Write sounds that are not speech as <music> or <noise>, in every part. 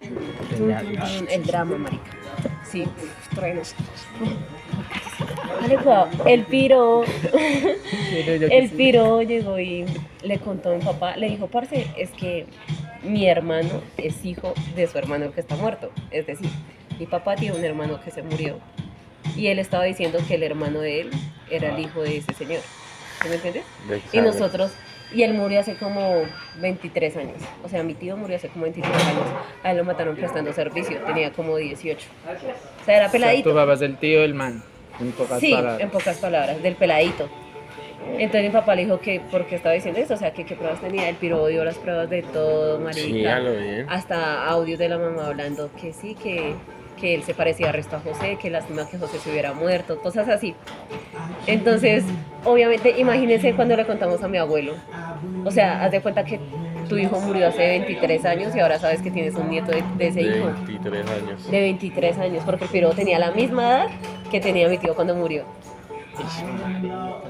El drama, marica. Sí, truenos. Cuidado. El piro, el piro llegó y le contó a mi papá, le dijo, parce, es que mi hermano es hijo de su hermano que está muerto. Es decir, mi papá tiene un hermano que se murió. Y él estaba diciendo que el hermano de él era el hijo de ese señor. ¿Sí me entiendes? Y nosotros, y él murió hace como 23 años. O sea, mi tío murió hace como 23 años. A él lo mataron prestando servicio, tenía como 18. O sea, era peladito. Tu papá es el tío del man, en pocas Sí, palabras. en pocas palabras, del peladito. Entonces mi papá le dijo que, ¿por qué estaba diciendo eso? O sea, que qué pruebas tenía. El piro dio las pruebas de todo, marica. Sí, a lo bien. Hasta audios de la mamá hablando que sí, que, que él se parecía resto a José, que lástima que José se hubiera muerto, cosas así. Entonces, obviamente, imagínense cuando le contamos a mi abuelo. O sea, haz de cuenta que tu hijo murió hace 23 años y ahora sabes que tienes un nieto de, de ese De hijo. 23 años. De 23 años, porque el piro tenía la misma edad que tenía mi tío cuando murió.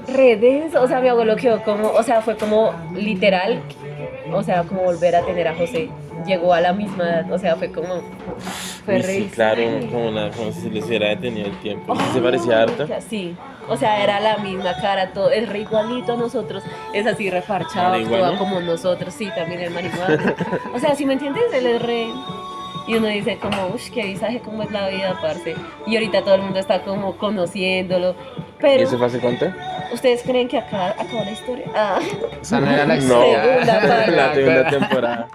Re denso, o sea, mi abuelo quedó como, o sea, fue como literal, o sea, como volver a tener a José. Llegó a la misma edad, o sea, fue como, fue re sí, claro, como, una- como si se les hubiera detenido el tiempo. ¿Sí se parecía harto? Sí, o sea, era la misma cara, todo, es re igualito a nosotros, es así reparchado, ¿Marihuano? actúa como nosotros, sí, también el marihuana. <laughs> O sea, si me entiendes, él es re... Y uno dice como, uff, qué visaje, cómo es la vida, parce. Y ahorita todo el mundo está como conociéndolo. ¿Y Pero, eso fue hace cuánto? ¿ustedes creen que acá acabó la historia? Ah, Esa no era la <laughs> No. Segunda <laughs> la segunda temporada.